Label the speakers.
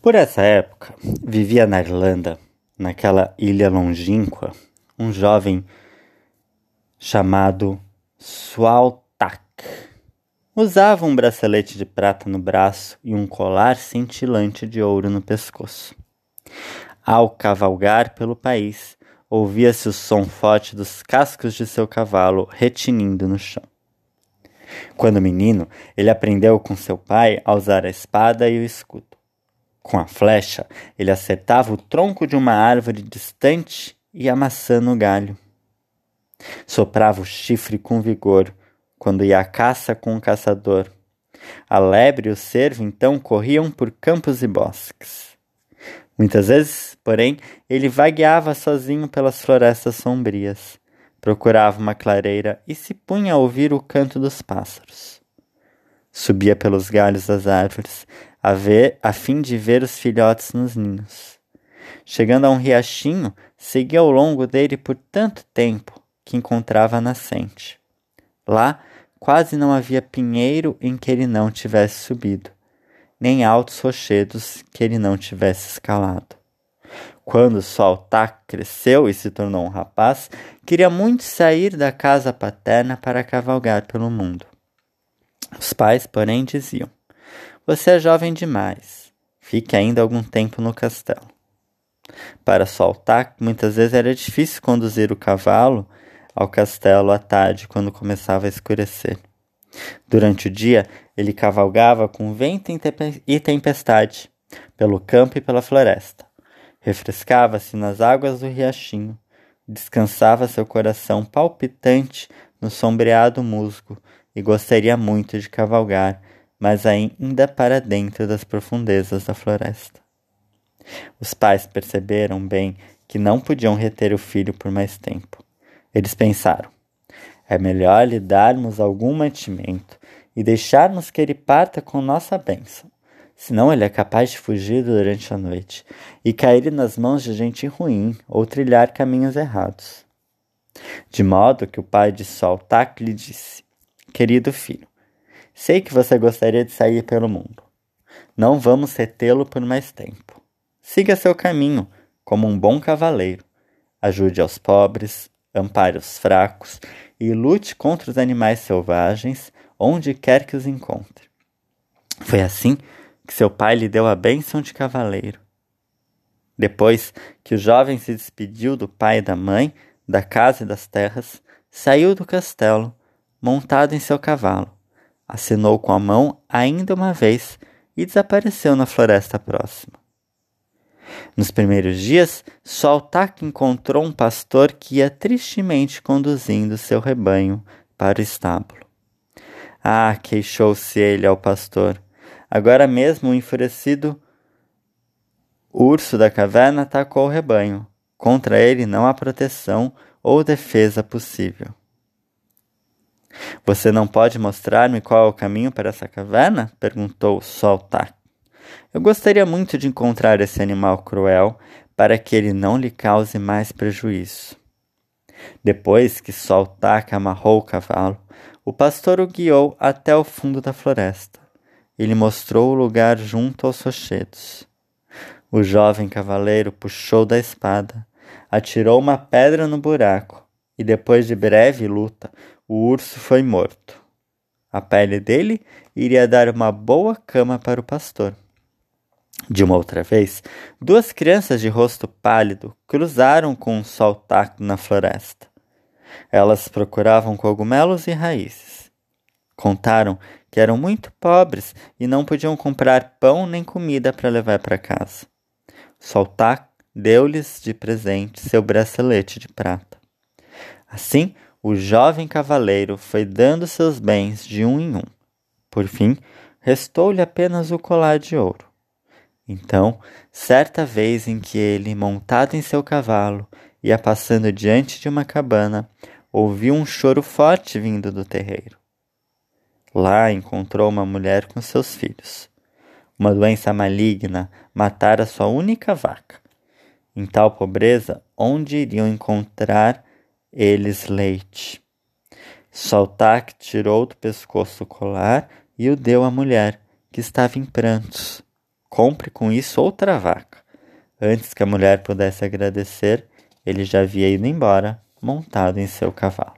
Speaker 1: Por essa época, vivia na Irlanda, naquela ilha longínqua, um jovem chamado Sualtak. Usava um bracelete de prata no braço e um colar cintilante de ouro no pescoço. Ao cavalgar pelo país, ouvia-se o som forte dos cascos de seu cavalo retinindo no chão. Quando menino, ele aprendeu com seu pai a usar a espada e o escudo. Com a flecha, ele acertava o tronco de uma árvore distante e a maçã no galho. Soprava o chifre com vigor quando ia à caça com o caçador. A lebre e o cervo então corriam por campos e bosques. Muitas vezes, porém, ele vagueava sozinho pelas florestas sombrias, procurava uma clareira e se punha a ouvir o canto dos pássaros. Subia pelos galhos das árvores, a, ver, a fim de ver os filhotes nos ninhos. Chegando a um riachinho, seguia ao longo dele por tanto tempo que encontrava a nascente. Lá quase não havia pinheiro em que ele não tivesse subido, nem altos rochedos que ele não tivesse escalado. Quando Soltak cresceu e se tornou um rapaz, queria muito sair da casa paterna para cavalgar pelo mundo. Os pais, porém, diziam: Você é jovem demais. Fique ainda algum tempo no castelo. Para Soltak, muitas vezes era difícil conduzir o cavalo ao castelo à tarde, quando começava a escurecer. Durante o dia, ele cavalgava com vento e tempestade, pelo campo e pela floresta. Refrescava-se nas águas do riachinho, descansava seu coração palpitante no sombreado musgo e gostaria muito de cavalgar, mas ainda para dentro das profundezas da floresta. Os pais perceberam bem que não podiam reter o filho por mais tempo. Eles pensaram: é melhor lhe darmos algum mantimento e deixarmos que ele parta com nossa bênção senão ele é capaz de fugir durante a noite e cair nas mãos de gente ruim ou trilhar caminhos errados. De modo que o pai de Soltak lhe disse: Querido filho, sei que você gostaria de sair pelo mundo. Não vamos retê-lo por mais tempo. Siga seu caminho como um bom cavaleiro. Ajude aos pobres, ampare os fracos e lute contra os animais selvagens onde quer que os encontre. Foi assim que seu pai lhe deu a bênção de cavaleiro. Depois que o jovem se despediu do pai e da mãe, da casa e das terras, saiu do castelo, montado em seu cavalo, assinou com a mão ainda uma vez e desapareceu na floresta próxima. Nos primeiros dias, Soltak encontrou um pastor que ia tristemente conduzindo seu rebanho para o estábulo. Ah, queixou-se ele ao pastor. Agora mesmo o enfurecido urso da caverna atacou o rebanho. Contra ele não há proteção ou defesa possível. Você não pode mostrar-me qual é o caminho para essa caverna? perguntou Soltak. Eu gostaria muito de encontrar esse animal cruel para que ele não lhe cause mais prejuízo. Depois que Soltak amarrou o cavalo, o pastor o guiou até o fundo da floresta. Ele mostrou o lugar junto aos rochedos. O jovem cavaleiro puxou da espada, atirou uma pedra no buraco, e depois de breve luta, o urso foi morto. A pele dele iria dar uma boa cama para o pastor. De uma outra vez, duas crianças de rosto pálido cruzaram com um sol taco na floresta. Elas procuravam cogumelos e raízes. Contaram que eram muito pobres e não podiam comprar pão nem comida para levar para casa. Soltak deu-lhes de presente seu bracelete de prata. Assim, o jovem cavaleiro foi dando seus bens de um em um. Por fim, restou-lhe apenas o colar de ouro. Então, certa vez em que ele, montado em seu cavalo, ia passando diante de uma cabana, ouviu um choro forte vindo do terreiro. Lá encontrou uma mulher com seus filhos. Uma doença maligna matara sua única vaca. Em tal pobreza, onde iriam encontrar eles leite? Soltak tirou do pescoço o colar e o deu à mulher, que estava em prantos. compre com isso outra vaca. Antes que a mulher pudesse agradecer, ele já havia ido embora, montado em seu cavalo.